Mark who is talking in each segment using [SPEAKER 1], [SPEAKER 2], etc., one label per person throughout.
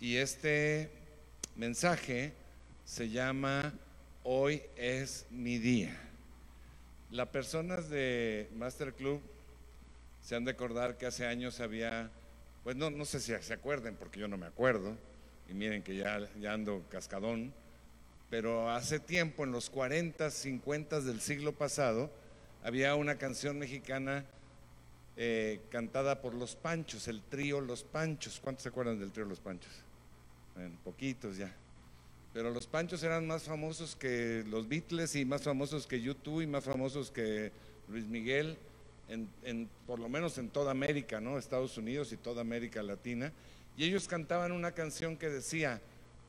[SPEAKER 1] Y este mensaje se llama Hoy es mi día. Las personas de Master Club se han de acordar que hace años había, pues no, no sé si se acuerden, porque yo no me acuerdo, y miren que ya, ya ando cascadón, pero hace tiempo, en los 40, 50 del siglo pasado, había una canción mexicana eh, cantada por Los Panchos, el trío Los Panchos. ¿Cuántos se acuerdan del trío Los Panchos? En poquitos ya. Pero los Panchos eran más famosos que los Beatles y más famosos que YouTube y más famosos que Luis Miguel, en, por lo menos en toda América, ¿no? Estados Unidos y toda América Latina. Y ellos cantaban una canción que decía,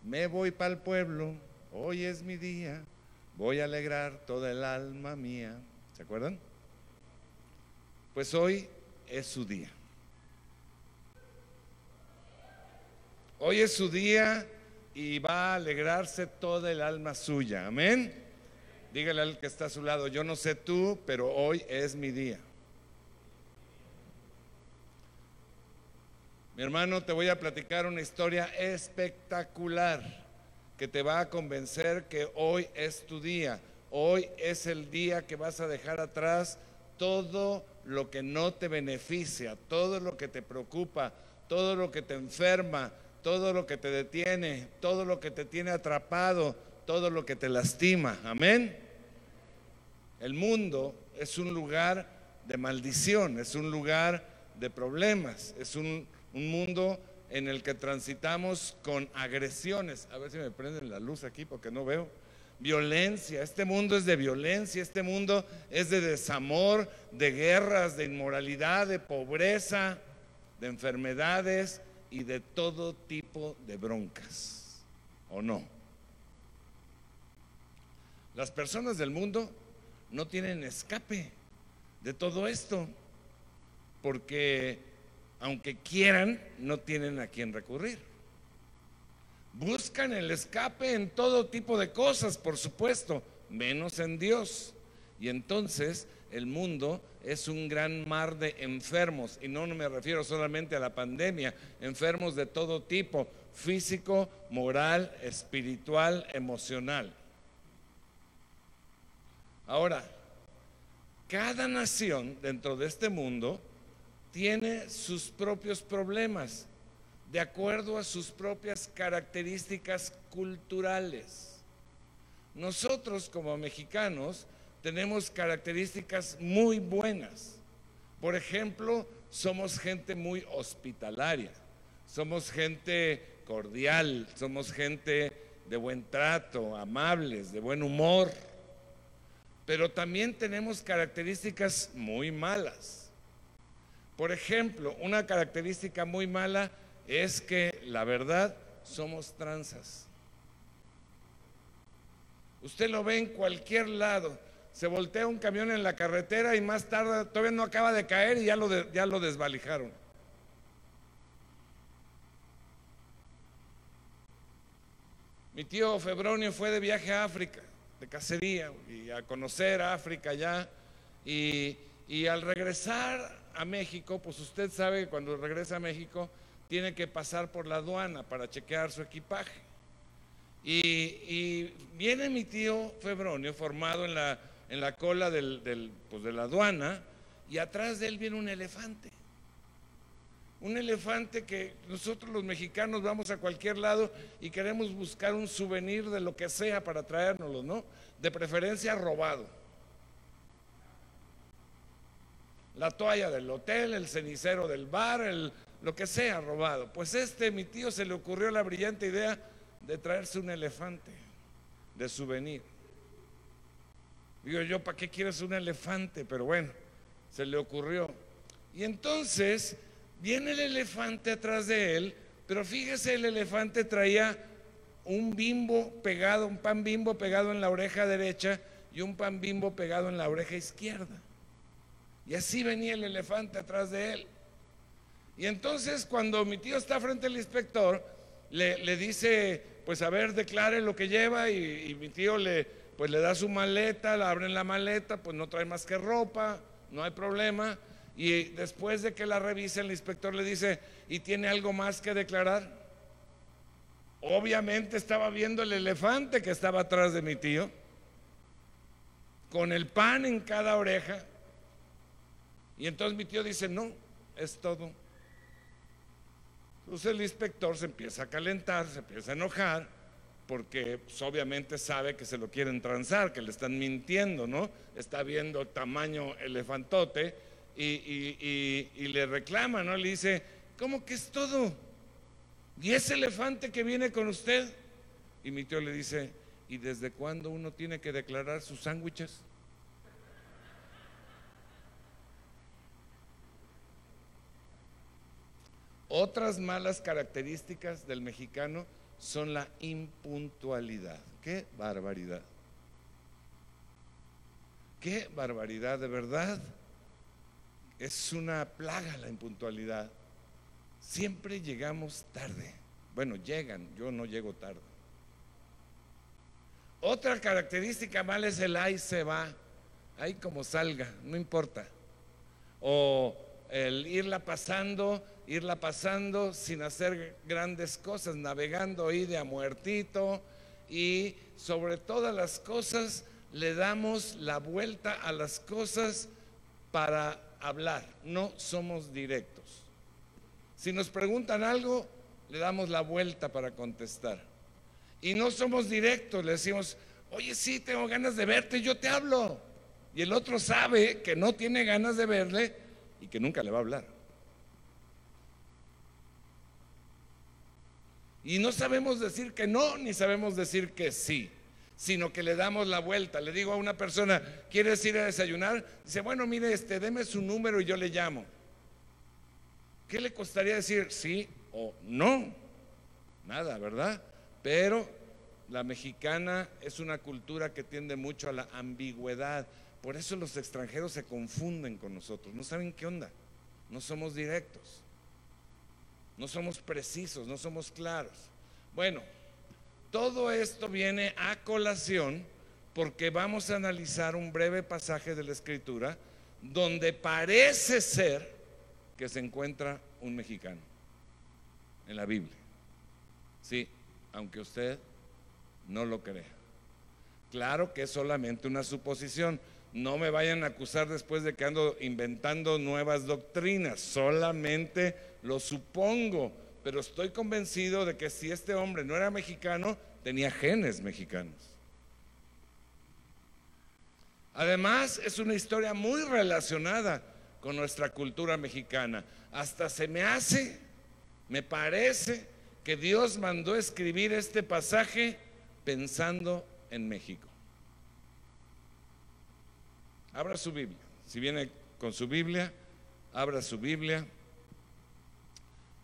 [SPEAKER 1] me voy para el pueblo, hoy es mi día, voy a alegrar toda el alma mía. ¿Se acuerdan? Pues hoy es su día. Hoy es su día y va a alegrarse toda el alma suya. Amén. Dígale al que está a su lado, yo no sé tú, pero hoy es mi día. Mi hermano, te voy a platicar una historia espectacular que te va a convencer que hoy es tu día. Hoy es el día que vas a dejar atrás todo lo que no te beneficia, todo lo que te preocupa, todo lo que te enferma, todo lo que te detiene, todo lo que te tiene atrapado, todo lo que te lastima. Amén. El mundo es un lugar de maldición, es un lugar de problemas, es un, mundo en el que transitamos con agresiones. A ver si me prenden la luz aquí porque no veo. Violencia, este mundo es de violencia, este mundo es de desamor, de guerras, de inmoralidad, de pobreza, de enfermedades, y de todo tipo de broncas, ¿o no? Las personas del mundo no tienen escape de todo esto, porque aunque quieran, no tienen a quién recurrir. Buscan el escape en todo tipo de cosas, por supuesto, menos en Dios. Y entonces el mundo es un gran mar de enfermos, y no me refiero solamente a la pandemia, enfermos de todo tipo, físico, moral, espiritual, emocional. Ahora, cada nación dentro de este mundo tiene sus propios problemas, de acuerdo a sus propias características culturales. Nosotros como mexicanos tenemos características muy buenas. Por ejemplo, somos gente muy hospitalaria, somos gente cordial, somos gente de buen trato, amables, de buen humor. Pero también tenemos características muy malas. Por ejemplo, una característica muy mala es que la verdad somos tranzas. Usted lo ve en cualquier lado se voltea un camión en la carretera y más tarde todavía no acaba de caer y ya lo, ya lo desvalijaron. Mi tío Febronio fue de viaje a África, de cacería, y a conocer África ya. Y, y al regresar a México, pues usted sabe que cuando regresa a México tiene que pasar por la aduana para chequear su equipaje. Y, viene mi tío Febronio, formado en la en la cola del, pues de la aduana y atrás de él viene un elefante. Un elefante que nosotros los mexicanos vamos a cualquier lado y queremos buscar un souvenir de lo que sea para traérnoslo, ¿no? De preferencia robado. La toalla del hotel, el cenicero del bar, el, lo que sea robado. Pues este, mi tío, se le ocurrió la brillante idea de traerse un elefante de souvenir. Digo yo, ¿para qué quieres un elefante? Pero bueno, se le ocurrió. Y entonces viene el elefante atrás de él, pero fíjese, el elefante traía un bimbo pegado, un pan bimbo pegado en la oreja derecha y un pan bimbo pegado en la oreja izquierda. Y así venía el elefante atrás de él. Y entonces cuando mi tío está frente al inspector, le, dice, pues a ver, declare lo que lleva y mi tío le, pues le da su maleta, la abren la maleta, pues no trae más que ropa, no hay problema. Y después de que la revise, el inspector le dice, ¿y tiene algo más que declarar? Obviamente estaba viendo el elefante que estaba atrás de mi tío, con el pan en cada oreja. Y entonces mi tío dice, no, es todo. Entonces el inspector se empieza a calentar, se empieza a enojar, porque pues, obviamente sabe que se lo quieren transar, que le están mintiendo, ¿no? Está viendo tamaño elefantote y, y le reclama, ¿no? Le dice, ¿cómo que es todo? ¿Y ese elefante que viene con usted? Y mi tío le dice, ¿y desde cuándo uno tiene que declarar sus sándwiches? Otras malas características del mexicano son la impuntualidad. ¡Qué barbaridad! ¡Qué barbaridad! De verdad, es una plaga la impuntualidad siempre llegamos tarde. Bueno, llegan, yo no llego tarde. Otra característica mala es el ahí se va, ahí como salga, no importa. O el irla pasando, irla pasando sin hacer grandes cosas, navegando ahí de a muertito y sobre todas las cosas le damos la vuelta a las cosas para hablar, no somos directos. Si nos preguntan algo, le damos la vuelta para contestar. Y no somos directos, le decimos, oye, sí, tengo ganas de verte, yo te hablo. Y el otro sabe que no tiene ganas de verle y que nunca le va a hablar. Y no sabemos decir que no, ni sabemos decir que sí, sino que le damos la vuelta. Le digo a una persona, ¿quieres ir a desayunar? Dice, bueno, mire, este, deme su número y yo le llamo. ¿Qué le costaría decir sí o no? Nada, ¿verdad? Pero la mexicana es una cultura que tiende mucho a la ambigüedad. Por eso los extranjeros se confunden con nosotros. No saben qué onda. No somos directos. No somos precisos, no somos claros. Bueno, todo esto viene a colación porque vamos a analizar un breve pasaje de la escritura donde parece ser que se encuentra un mexicano en la Biblia. Sí, aunque usted no lo crea. Claro que es solamente una suposición. No me vayan a acusar después de que ando inventando nuevas doctrinas. Solamente lo supongo. Pero estoy convencido de que si este hombre no era mexicano, tenía genes mexicanos. Además, es una historia muy relacionada con nuestra cultura mexicana. Hasta se me hace, me parece que Dios mandó escribir este pasaje pensando en México. Abra su Biblia. Si viene con su Biblia, abra su Biblia.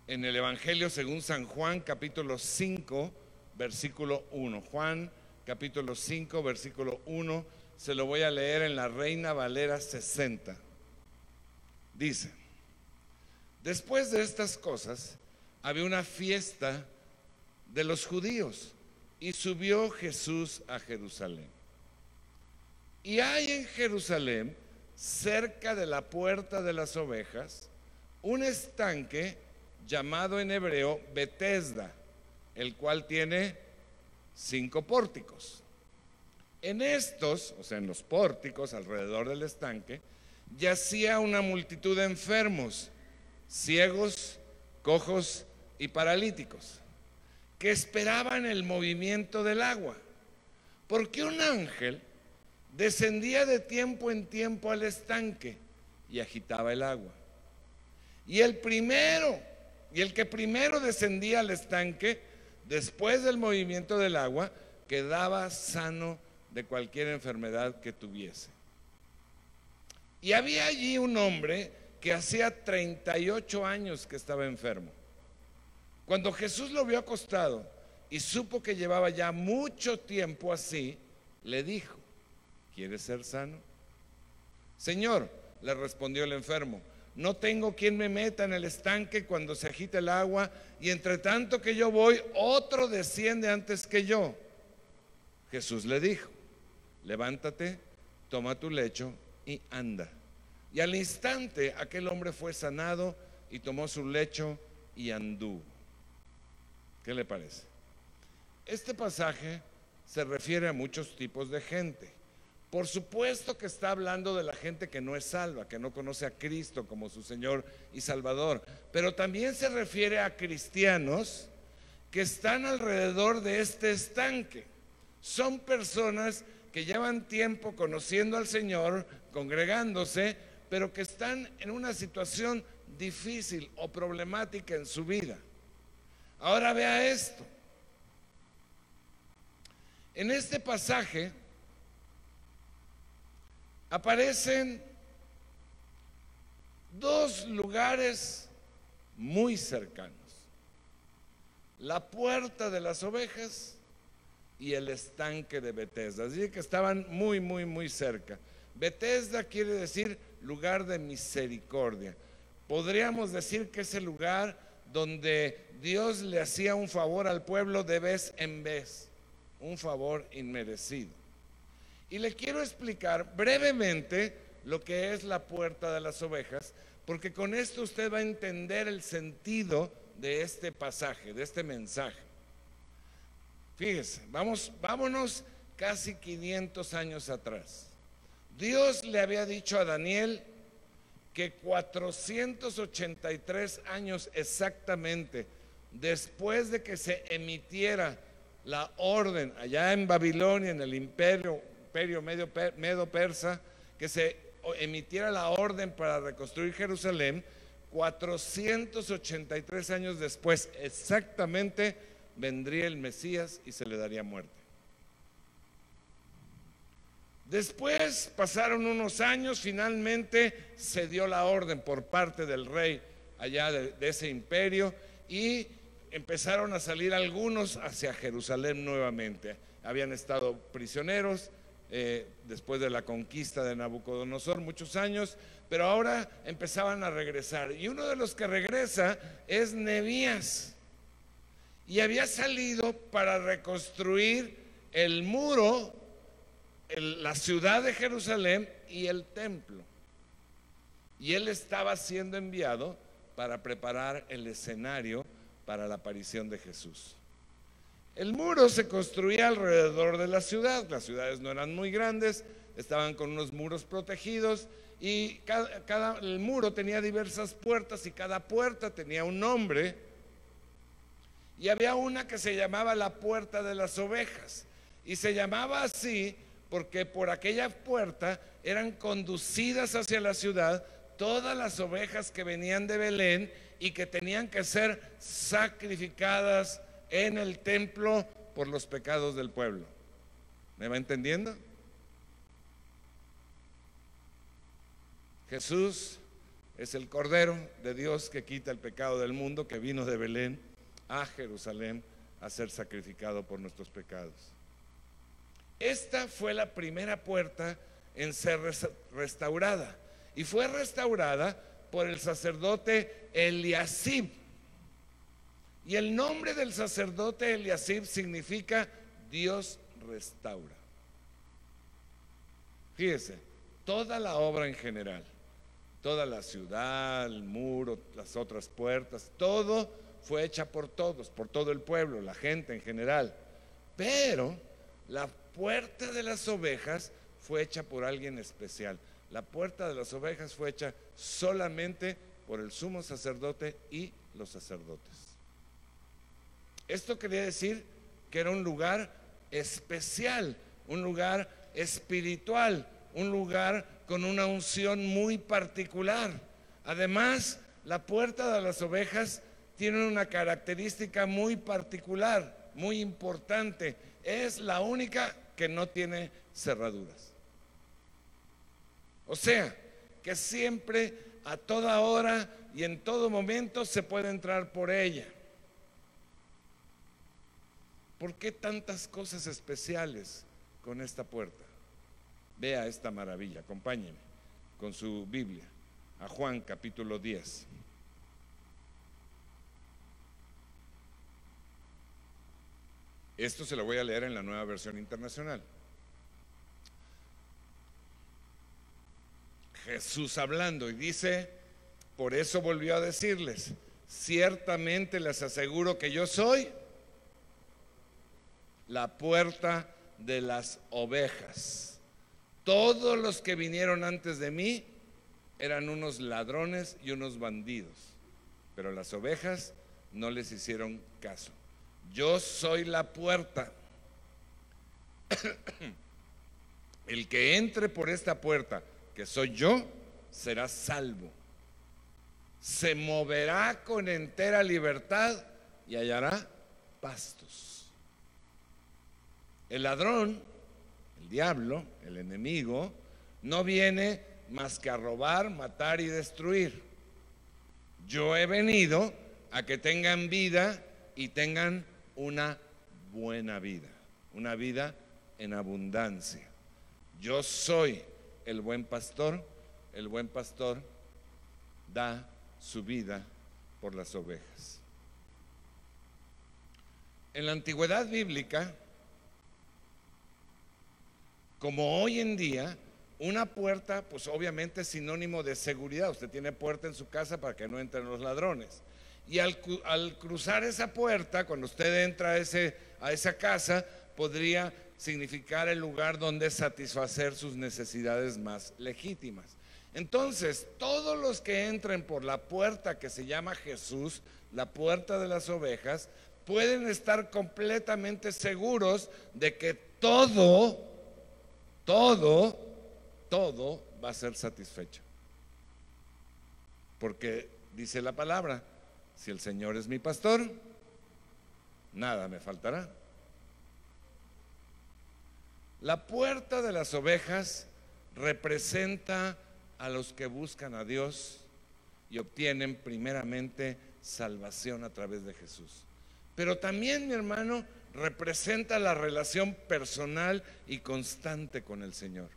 [SPEAKER 1] En el Evangelio según San Juan, capítulo 5, versículo 1. Juan, capítulo 5, versículo 1. Se lo voy a leer en la Reina Valera 60. Dice, después de estas cosas, había una fiesta de los judíos y subió Jesús a Jerusalén. Y hay en Jerusalén, cerca de la puerta de las ovejas, un estanque llamado en hebreo Betesda, el cual tiene cinco pórticos. En estos, o sea, en los pórticos alrededor del estanque, yacía una multitud de enfermos, ciegos, cojos y paralíticos, que esperaban el movimiento del agua, porque un ángel descendía de tiempo en tiempo al estanque y agitaba el agua. Y el primero, y el que primero descendía al estanque, después del movimiento del agua, quedaba sano de cualquier enfermedad que tuviese. Y había allí un hombre que hacía 38 años que estaba enfermo. Cuando Jesús lo vio acostado y supo que llevaba ya mucho tiempo así, le dijo, ¿quieres ser sano? Señor, le respondió el enfermo, no tengo quien me meta en el estanque cuando se agita el agua y entre tanto que yo voy, otro desciende antes que yo. Jesús le dijo, levántate, toma tu lecho y anda. Y al instante aquel hombre fue sanado y tomó su lecho y anduvo. ¿Qué le parece? Este pasaje se refiere a muchos tipos de gente. Por supuesto que está hablando de la gente que no es salva, que no conoce a Cristo como su Señor y Salvador, pero también se refiere a cristianos que están alrededor de este estanque. Son personas que llevan tiempo conociendo al Señor, congregándose, pero que están en una situación difícil o problemática en su vida. Ahora vea esto. En este pasaje aparecen dos lugares muy cercanos. La puerta de las ovejas y el estanque de Bethesda. Así que estaban muy, muy, muy cerca. Bethesda quiere decir lugar de misericordia. Podríamos decir que es el lugar donde Dios le hacía un favor al pueblo de vez en vez, un favor inmerecido. Y le quiero explicar brevemente lo que es la puerta de las ovejas, porque con esto usted va a entender el sentido de este pasaje, de este mensaje. Fíjese, vamos, vámonos casi 500 años atrás. Dios le había dicho a Daniel que 483 años exactamente después de que se emitiera la orden allá en Babilonia, en el imperio, imperio medio, medo persa, que se emitiera la orden para reconstruir Jerusalén, 483 años después exactamente vendría el Mesías y se le daría muerte. Después pasaron unos años, finalmente se dio la orden por parte del rey allá de, ese imperio y empezaron a salir algunos hacia Jerusalén nuevamente. Habían estado prisioneros eh, después de la conquista de Nabucodonosor muchos años, pero ahora empezaban a regresar. Y uno de los que regresa es Nebías. Y había salido para reconstruir el muro la ciudad de Jerusalén y el templo. Y él estaba siendo enviado para preparar el escenario para la aparición de Jesús. El muro se construía alrededor de la ciudad, las ciudades no eran muy grandes, estaban con unos muros protegidos y cada, el muro tenía diversas puertas y cada puerta tenía un nombre. Y había una que se llamaba la puerta de las ovejas y se llamaba así porque por aquella puerta eran conducidas hacia la ciudad todas las ovejas que venían de Belén y que tenían que ser sacrificadas en el templo por los pecados del pueblo. ¿Me va entendiendo? Jesús es el Cordero de Dios que quita el pecado del mundo, que vino de Belén a Jerusalén a ser sacrificado por nuestros pecados. Esta fue la primera puerta en ser restaurada y fue restaurada por el sacerdote Eliasib. Y el nombre del sacerdote Eliasib significa Dios restaura. Fíjese, toda la obra en general, toda la ciudad, el muro, las otras puertas, todo fue hecha por todos, por todo el pueblo, la gente en general. Pero la puerta de las ovejas fue hecha por alguien especial. La puerta de las ovejas fue hecha solamente por el sumo sacerdote y los sacerdotes. Esto quería decir que era un lugar especial, un lugar espiritual, un lugar con una unción muy particular. Además, la puerta de las ovejas tiene una característica muy particular, muy importante. Es la única que no tiene cerraduras. O sea, que siempre, a toda hora y en todo momento se puede entrar por ella. ¿Por qué tantas cosas especiales con esta puerta? Vea esta maravilla, acompáñeme con su Biblia a Juan capítulo 10. Esto se lo voy a leer en la nueva versión internacional. Jesús hablando y dice, por eso volvió a decirles, ciertamente les aseguro que yo soy la puerta de las ovejas. Todos los que vinieron antes de mí eran unos ladrones y unos bandidos, pero las ovejas no les hicieron caso. Yo soy la puerta. El que entre por esta puerta, que soy yo, será salvo. Se moverá con entera libertad y hallará pastos. El ladrón, el diablo, el enemigo, no viene más que a robar, matar y destruir. Yo he venido a que tengan vida y tengan una buena vida, una vida en abundancia. Yo soy el buen pastor, el buen pastor da su vida por las ovejas. En la antigüedad bíblica, como hoy en día, una puerta, pues obviamente es sinónimo de seguridad. Usted tiene puerta en su casa para que no entren los ladrones. Y al, cruzar esa puerta, cuando usted entra a, a esa casa, podría significar el lugar donde satisfacer sus necesidades más legítimas. Entonces, todos los que entren por la puerta que se llama Jesús, la puerta de las ovejas, pueden estar completamente seguros de que todo, todo, todo va a ser satisfecho. Porque dice la palabra, si el Señor es mi pastor, nada me faltará. La puerta de las ovejas representa a los que buscan a Dios y obtienen primeramente salvación a través de Jesús. Pero también, mi hermano, representa la relación personal y constante con el Señor.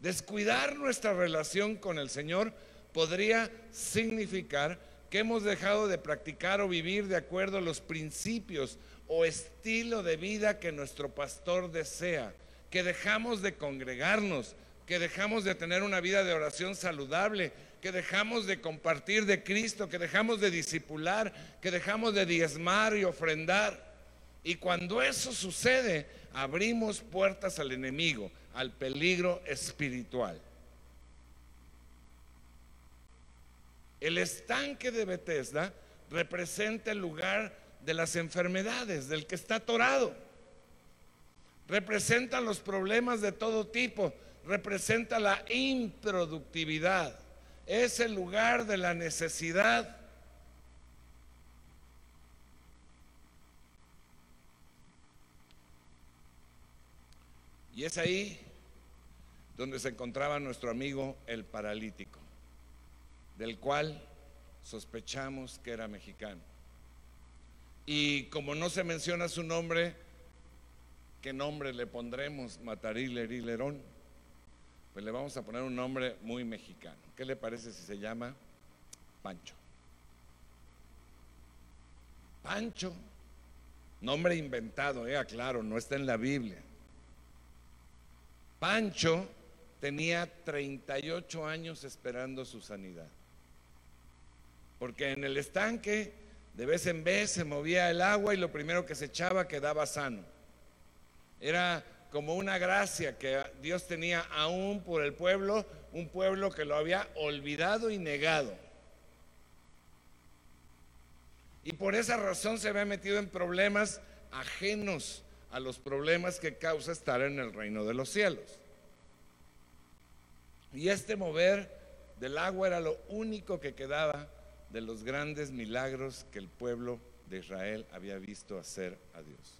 [SPEAKER 1] Descuidar nuestra relación con el Señor podría significar que hemos dejado de practicar o vivir de acuerdo a los principios o estilo de vida que nuestro pastor desea, que dejamos de congregarnos, que dejamos de tener una vida de oración saludable, que dejamos de compartir de Cristo, que dejamos de discipular, que dejamos de diezmar y ofrendar. Y cuando eso sucede, abrimos puertas al enemigo, al peligro espiritual. El estanque de Bethesda representa el lugar de las enfermedades, del que está atorado. Representa los problemas de todo tipo, representa la improductividad. Es el lugar de la necesidad. Y es ahí donde se encontraba nuestro amigo el paralítico, del cual sospechamos que era mexicano. Y como no se menciona su nombre, ¿qué nombre le pondremos? Mataril Lerón. Pues le vamos a poner un nombre muy mexicano. ¿Qué le parece si se llama Pancho? Pancho, nombre inventado, eh, aclaro, no está en la Biblia. Pancho tenía 38 años esperando su sanidad. Porque en el estanque de vez en vez se movía el agua y lo primero que se echaba quedaba sano. Era como una gracia que Dios tenía aún por el pueblo, un pueblo que lo había olvidado y negado. Y por esa razón se había metido en problemas ajenos a los problemas que causa estar en el reino de los cielos. Y este mover del agua era lo único que quedaba de los grandes milagros que el pueblo de Israel había visto hacer a Dios.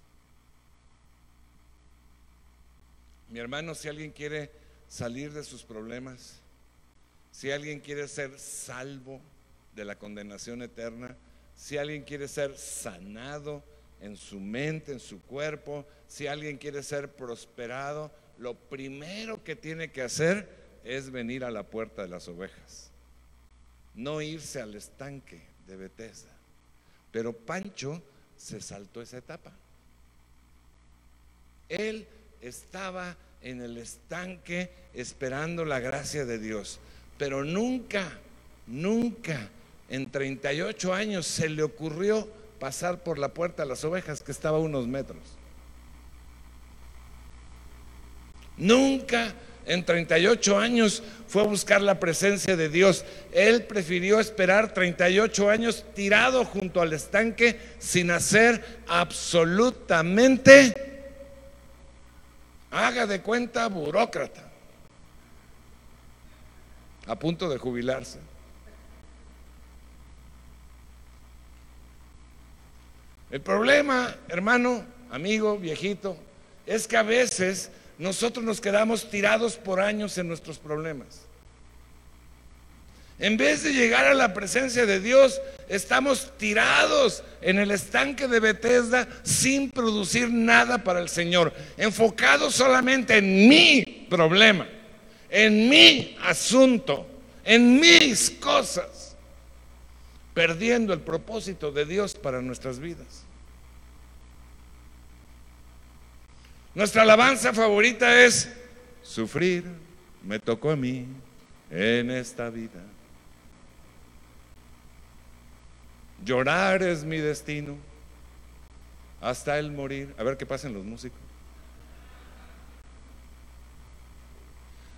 [SPEAKER 1] Mi hermano, si alguien quiere salir de sus problemas, si alguien quiere ser salvo de la condenación eterna, si alguien quiere ser sanado en su mente, en su cuerpo, si alguien quiere ser prosperado, lo primero que tiene que hacer es venir a la puerta de las ovejas no irse al estanque de Bethesda. Pero Pancho se saltó esa etapa. Él estaba en el estanque esperando la gracia de Dios, pero nunca, nunca en 38 años se le ocurrió pasar por la puerta a las ovejas que estaba a unos metros. Nunca en 38 años fue a buscar la presencia de Dios. Él prefirió esperar 38 años tirado junto al estanque sin hacer absolutamente, haga de cuenta, burócrata, a punto de jubilarse. El problema, hermano, amigo, viejito, es que a veces nosotros nos quedamos tirados por años en nuestros problemas. En vez de llegar a la presencia de Dios, estamos tirados en el estanque de Bethesda sin producir nada para el Señor, enfocados solamente en mi problema, en mi asunto, en mis cosas, perdiendo el propósito de Dios para nuestras vidas. Nuestra alabanza favorita es sufrir, me tocó a mí en esta vida. Llorar es mi destino hasta el morir. A ver qué pasan los músicos.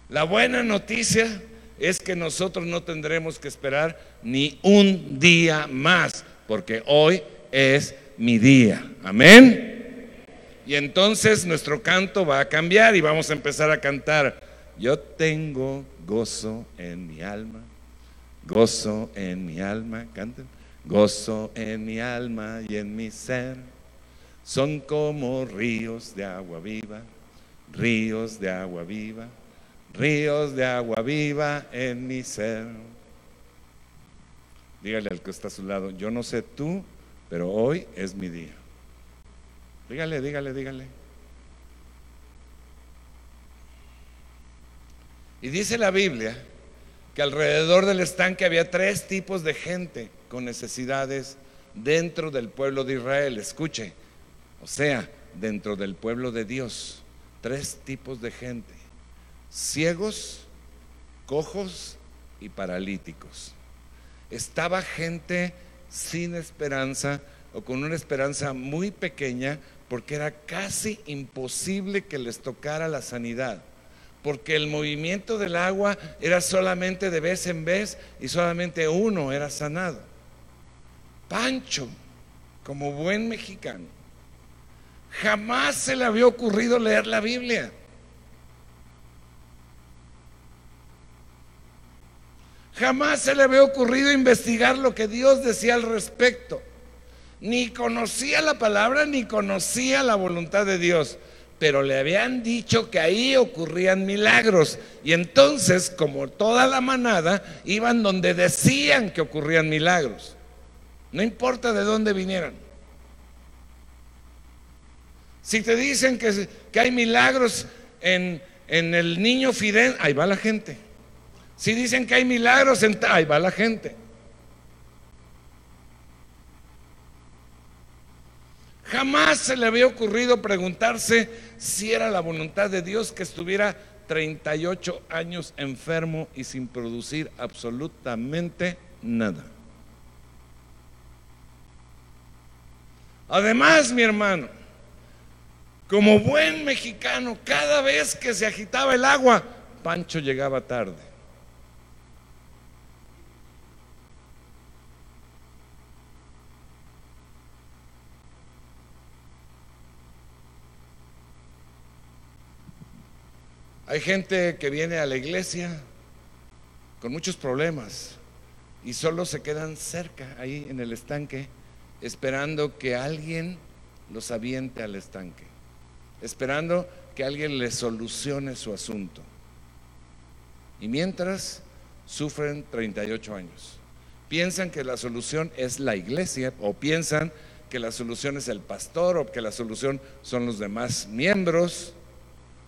[SPEAKER 1] La buena noticia es que nosotros no tendremos que esperar ni un día más, porque hoy es mi día. Amén. Y entonces nuestro canto va a cambiar y vamos a empezar a cantar. Yo tengo gozo en mi alma, gozo en mi alma, canten. Gozo en mi alma y en mi ser. Son como ríos de agua viva, ríos de agua viva, ríos de agua viva en mi ser. Dígale al que está a su lado, yo no sé tú, pero hoy es mi día. Dígale, dígale, dígale. Y dice la Biblia que alrededor del estanque había tres tipos de gente con necesidades dentro del pueblo de Israel. Escuche, o sea, dentro del pueblo de Dios, tres tipos de gente. Ciegos, cojos y paralíticos. Estaba gente sin esperanza o con una esperanza muy pequeña porque era casi imposible que les tocara la sanidad, porque el movimiento del agua era solamente de vez en vez y solamente uno era sanado. Pancho, como buen mexicano, jamás se le había ocurrido leer la Biblia. Jamás se le había ocurrido investigar lo que Dios decía al respecto ni conocía la palabra ni conocía la voluntad de Dios, pero le habían dicho que ahí ocurrían milagros. Y entonces, como toda la manada, iban donde decían que ocurrían milagros. No importa de dónde vinieran. Si te dicen que, que hay milagros en, en, el niño Fidel, ahí va la gente. Si dicen que hay milagros en... Ahí va la gente. Jamás se le había ocurrido preguntarse si era la voluntad de Dios que estuviera 38 años enfermo y sin producir absolutamente nada. Además, mi hermano, como buen mexicano, cada vez que se agitaba el agua, Pancho llegaba tarde. Hay gente que viene a la iglesia con muchos problemas y solo se quedan cerca, ahí en el estanque, esperando que alguien los aviente al estanque, esperando que alguien les solucione su asunto. Y mientras sufren 38 años. Piensan que la solución es la iglesia o piensan que la solución es el pastor o que la solución son los demás miembros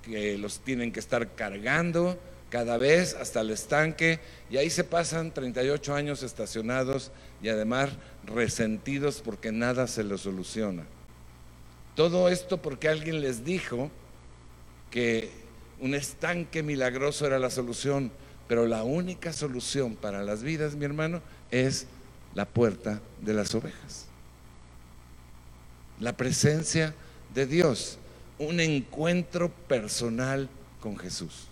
[SPEAKER 1] que los tienen que estar cargando cada vez hasta el estanque y ahí se pasan 38 años estacionados y además resentidos porque nada se los soluciona. Todo esto porque alguien les dijo que un estanque milagroso era la solución, pero la única solución para las vidas, mi hermano, es la puerta de las ovejas. la presencia de Dios, un encuentro personal con Jesús.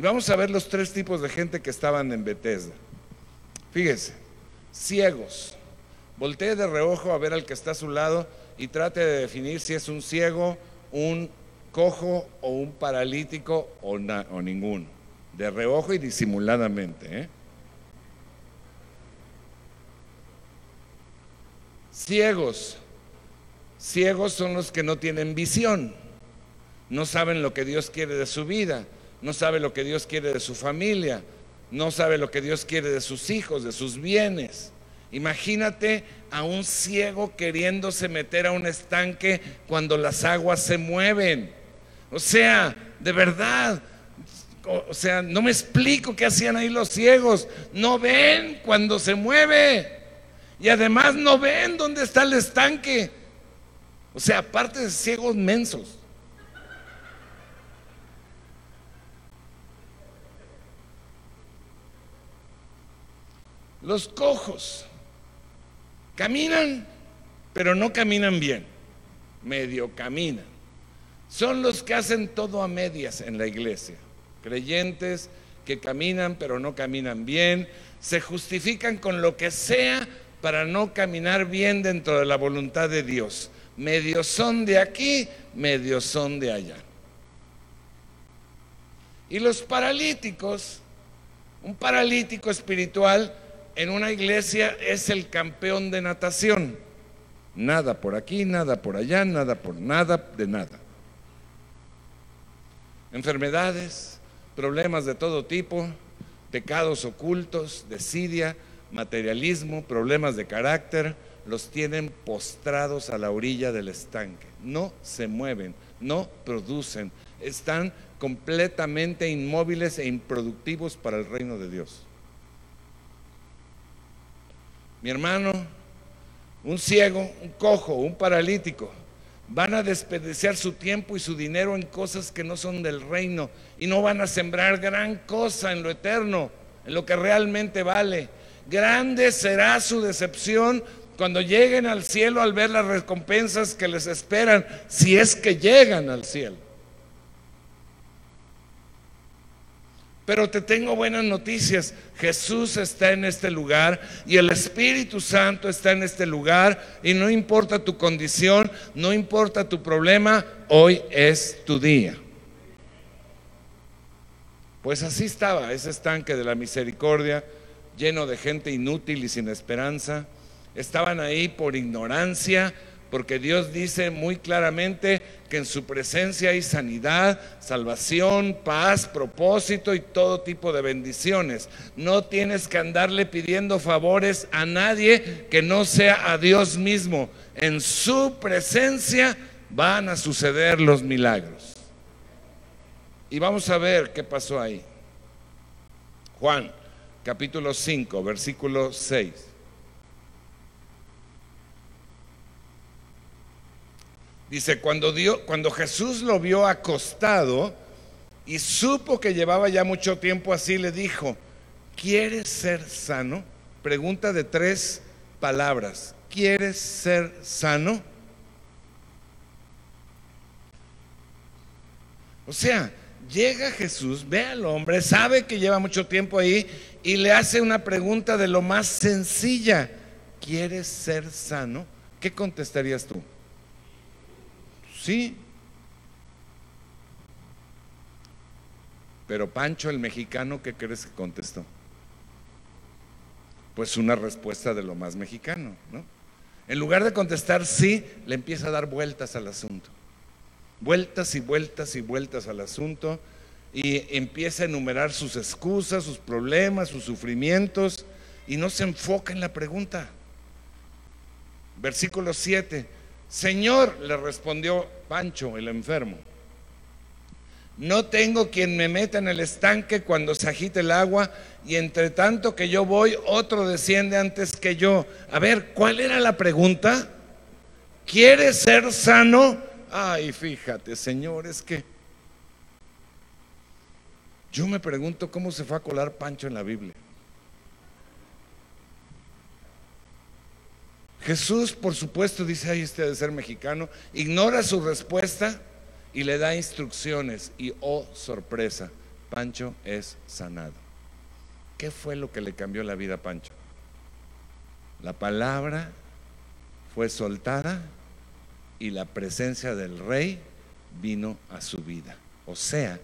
[SPEAKER 1] Y vamos a ver los tres tipos de gente que estaban en Bethesda. Fíjese, ciegos. Voltee de reojo a ver al que está a su lado y trate de definir si es un ciego, un cojo o un paralítico o, ninguno. De reojo y disimuladamente. ¿eh? Ciegos. Ciegos son los que no tienen visión, no saben lo que Dios quiere de su vida, no saben lo que Dios quiere de su familia, no sabe lo que Dios quiere de sus hijos, de sus bienes. Imagínate a un ciego queriéndose meter a un estanque cuando las aguas se mueven. O sea, de verdad, o sea, no me explico qué hacían ahí los ciegos. No ven cuando se mueve. Y además no ven dónde está el estanque. O sea, aparte de ciegos mensos. Los cojos caminan, pero no caminan bien, medio caminan. Son los que hacen todo a medias en la iglesia. Creyentes que caminan, pero no caminan bien, se justifican con lo que sea para no caminar bien dentro de la voluntad de Dios. Medio son de aquí, medio son de allá. Y los paralíticos, un paralítico espiritual en una iglesia es el campeón de natación. Nada por aquí, nada por allá, nada por nada, de nada. Enfermedades, problemas de todo tipo, pecados ocultos, desidia, materialismo, problemas de carácter, los tienen postrados a la orilla del estanque. No se mueven, no producen, están completamente inmóviles e improductivos para el reino de Dios. Mi hermano, un ciego, un cojo, un paralítico, van a desperdiciar su tiempo y su dinero en cosas que no son del reino y no van a sembrar gran cosa en lo eterno, en lo que realmente vale. Grande será su decepción cuando lleguen al cielo al ver las recompensas que les esperan, si es que llegan al cielo. Pero te tengo buenas noticias. Jesús está en este lugar y el Espíritu Santo está en este lugar y no importa tu condición, no importa tu problema, hoy es tu día. Pues así estaba ese estanque de la misericordia, lleno de gente inútil y sin esperanza. Estaban ahí por ignorancia, porque Dios dice muy claramente que en su presencia hay sanidad, salvación, paz, propósito y todo tipo de bendiciones. No tienes que andarle pidiendo favores a nadie que no sea a Dios mismo. En su presencia van a suceder los milagros. Y vamos a ver qué pasó ahí. Juan, capítulo 5, versículo 6. Dice, cuando, cuando Jesús lo vio acostado y supo que llevaba ya mucho tiempo así, le dijo, ¿quieres ser sano? Pregunta de tres palabras. ¿Quieres ser sano? O sea, llega Jesús, ve al hombre, sabe que lleva mucho tiempo ahí y le hace una pregunta de lo más sencilla. ¿Quieres ser sano? ¿Qué contestarías tú? Sí. Pero Pancho el mexicano, ¿qué crees que contestó? Pues una respuesta de lo más mexicano, ¿no? En lugar de contestar sí, le empieza a dar vueltas al asunto. Vueltas y vueltas y vueltas al asunto y empieza a enumerar sus excusas, sus problemas, sus sufrimientos y no se enfoca en la pregunta. Versículo 7. Señor, le respondió Pancho, el enfermo, no tengo quien me meta en el estanque cuando se agite el agua y entre tanto que yo voy, otro desciende antes que yo. A ver, ¿cuál era la pregunta? ¿Quieres ser sano? Ay, fíjate, Señor, es que yo me pregunto cómo se fue a colar Pancho en la Biblia. Jesús, por supuesto, dice, ay, este de ser mexicano, ignora su respuesta y le da instrucciones. Y oh, sorpresa, Pancho es sanado. ¿Qué fue lo que le cambió la vida a Pancho? La palabra fue soltada y la presencia del rey vino a su vida. O sea,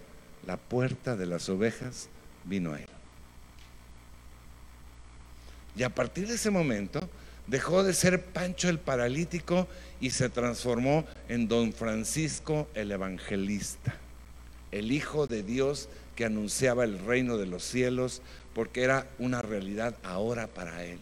[SPEAKER 1] la puerta de las ovejas vino a él. Y a partir de ese momento dejó de ser Pancho el paralítico y se transformó en don Francisco el evangelista, el Hijo de Dios que anunciaba el reino de los cielos porque era una realidad ahora para él.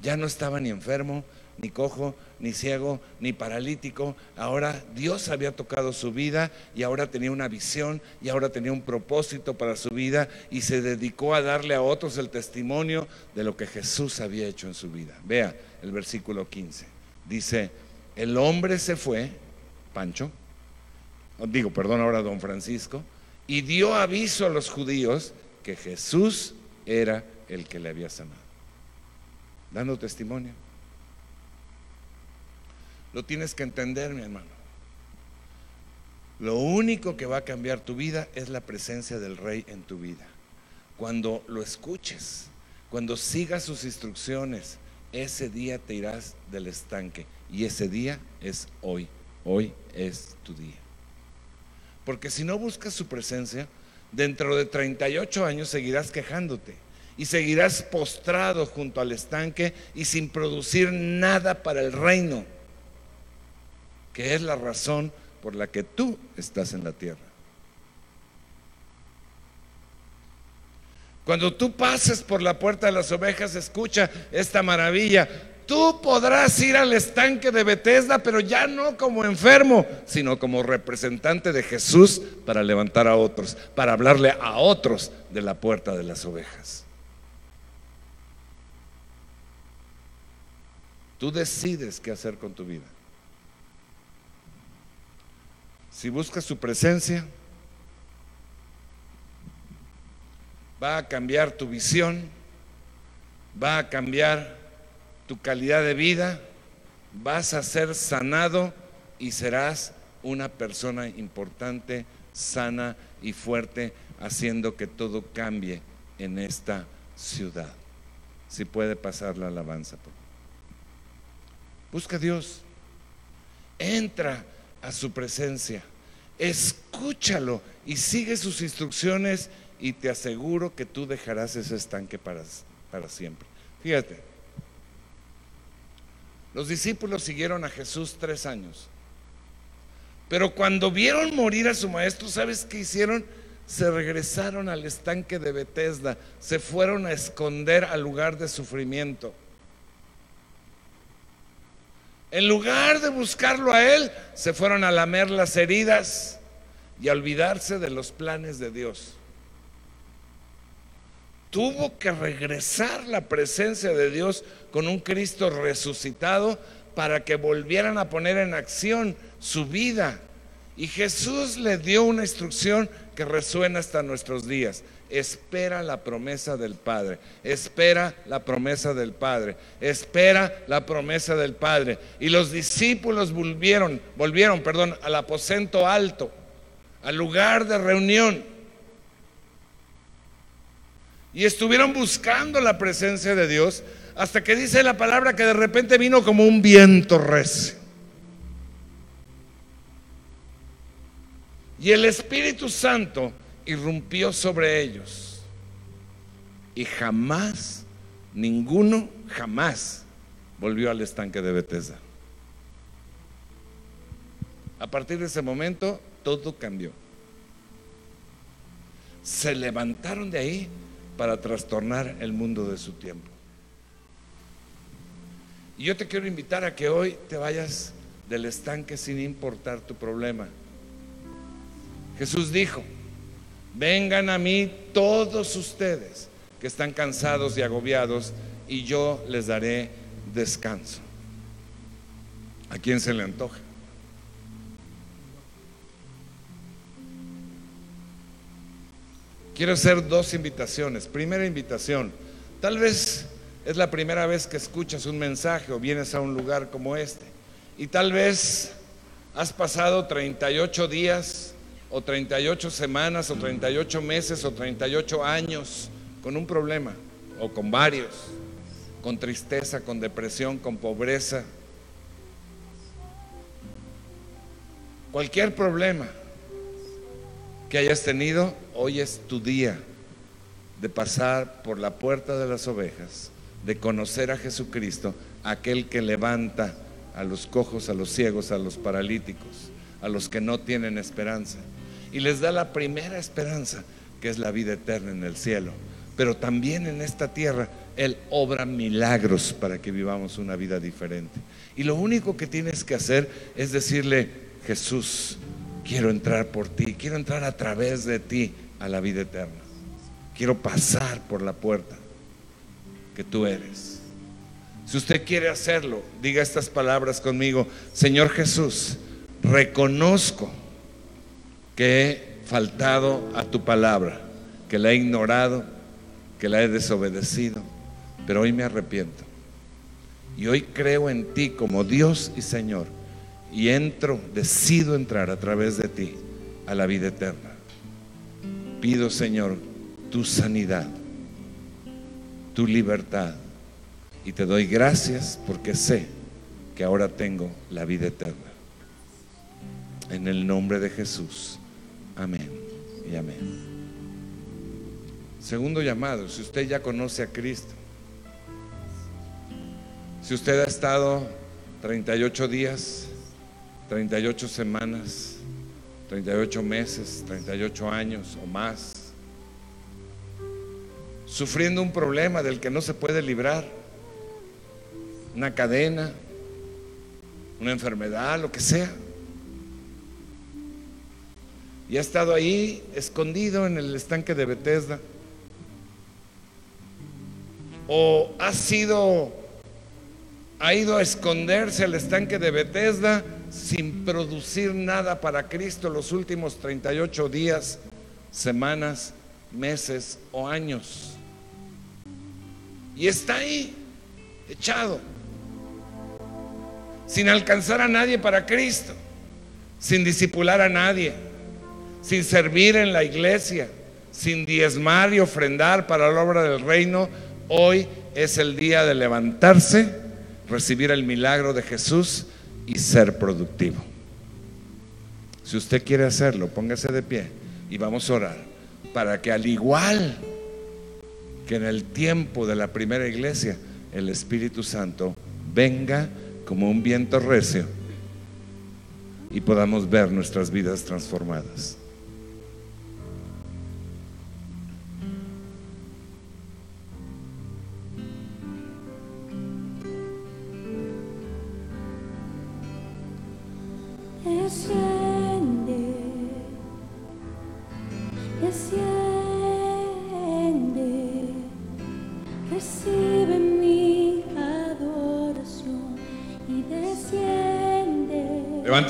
[SPEAKER 1] Ya no estaba ni enfermo, ni cojo, ni ciego, ni paralítico. Ahora Dios había tocado su vida y ahora tenía una visión y ahora tenía un propósito para su vida y se dedicó a darle a otros el testimonio de lo que Jesús había hecho en su vida. Vea el versículo 15. Dice, el hombre se fue, Pancho, digo, perdón ahora don Francisco, y dio aviso a los judíos que Jesús era el que le había sanado. Dando testimonio. Lo tienes que entender, mi hermano. Lo único que va a cambiar tu vida es la presencia del rey en tu vida. Cuando lo escuches, cuando sigas sus instrucciones, ese día te irás del estanque. Y ese día es hoy. Hoy es tu día. Porque si no buscas su presencia, dentro de 38 años seguirás quejándote y seguirás postrado junto al estanque y sin producir nada para el reino que es la razón por la que tú estás en la tierra. Cuando tú pases por la puerta de las ovejas, escucha esta maravilla. Tú podrás ir al estanque de Bethesda, pero ya no como enfermo, sino como representante de Jesús para levantar a otros, para hablarle a otros de la puerta de las ovejas. Tú decides qué hacer con tu vida. Si buscas su presencia, va a cambiar tu visión, va a cambiar tu calidad de vida, vas a ser sanado y serás una persona importante, sana y fuerte, haciendo que todo cambie en esta ciudad. Si puede pasar la alabanza. Busca a Dios. Entra a su presencia. Escúchalo y sigue sus instrucciones y te aseguro que tú dejarás ese estanque para, para siempre. Fíjate, los discípulos siguieron a Jesús tres años. Pero cuando vieron morir a su maestro, ¿sabes qué hicieron? Se regresaron al estanque de Bethesda, se fueron a esconder al lugar de sufrimiento. En lugar de buscarlo a Él, se fueron a lamer las heridas y a olvidarse de los planes de Dios. Tuvo que regresar la presencia de Dios con un Cristo resucitado para que volvieran a poner en acción su vida. Y Jesús le dio una instrucción que resuena hasta nuestros días espera la promesa del Padre, espera la promesa del Padre, espera la promesa del Padre. Y los discípulos volvieron, volvieron, perdón, al aposento alto, al lugar de reunión. Y estuvieron buscando la presencia de Dios hasta que dice la palabra que de repente vino como un viento recio. Y el Espíritu Santo irrumpió sobre ellos. Y jamás, ninguno, jamás volvió al estanque de Bethesda. A partir de ese momento, todo cambió. Se levantaron de ahí para trastornar el mundo de su tiempo. Y yo te quiero invitar a que hoy te vayas del estanque sin importar tu problema. Jesús dijo, Vengan a mí todos ustedes que están cansados y agobiados y yo les daré descanso. ¿A quién se le antoja? Quiero hacer dos invitaciones. Primera invitación, tal vez es la primera vez que escuchas un mensaje o vienes a un lugar como este. Y tal vez has pasado 38 días o 38 semanas o 38 meses o 38 años con un problema o con varios, con tristeza, con depresión, con pobreza. Cualquier problema que hayas tenido, hoy es tu día de pasar por la puerta de las ovejas, de conocer a Jesucristo, aquel que levanta a los cojos, a los ciegos, a los paralíticos, a los que no tienen esperanza. Y les da la primera esperanza, que es la vida eterna en el cielo. Pero también en esta tierra Él obra milagros para que vivamos una vida diferente. Y lo único que tienes que hacer es decirle, Jesús, quiero entrar por ti, quiero entrar a través de ti a la vida eterna. Quiero pasar por la puerta que tú eres. Si usted quiere hacerlo, diga estas palabras conmigo. Señor Jesús, reconozco que he faltado a tu palabra, que la he ignorado, que la he desobedecido, pero hoy me arrepiento. Y hoy creo en ti como Dios y Señor. Y entro, decido entrar a través de ti a la vida eterna. Pido, Señor, tu sanidad, tu libertad. Y te doy gracias porque sé que ahora tengo la vida eterna. En el nombre de Jesús. Amén y amén. Segundo llamado, si usted ya conoce a Cristo, si usted ha estado 38 días, 38 semanas, 38 meses, 38 años o más, sufriendo un problema del que no se puede librar, una cadena, una enfermedad, lo que sea. Y ha estado ahí escondido en el estanque de Bethesda. O ha sido, ha ido a esconderse al estanque de Bethesda sin producir nada para Cristo los últimos 38 días, semanas, meses o años. Y está ahí, echado, sin alcanzar a nadie para Cristo, sin disipular a nadie, sin servir en la iglesia, sin diezmar y ofrendar para la obra del reino. Hoy es el día de levantarse, recibir el milagro de Jesús y ser productivo. Si usted quiere hacerlo, póngase de pie y vamos a orar para que al igual que en el tiempo de la primera iglesia, el Espíritu Santo venga como un viento recio y podamos ver nuestras vidas transformadas.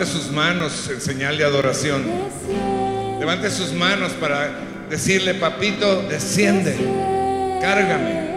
[SPEAKER 1] Levante sus manos en señal de adoración. Levante sus manos para decirle, papito, desciende, cárgame.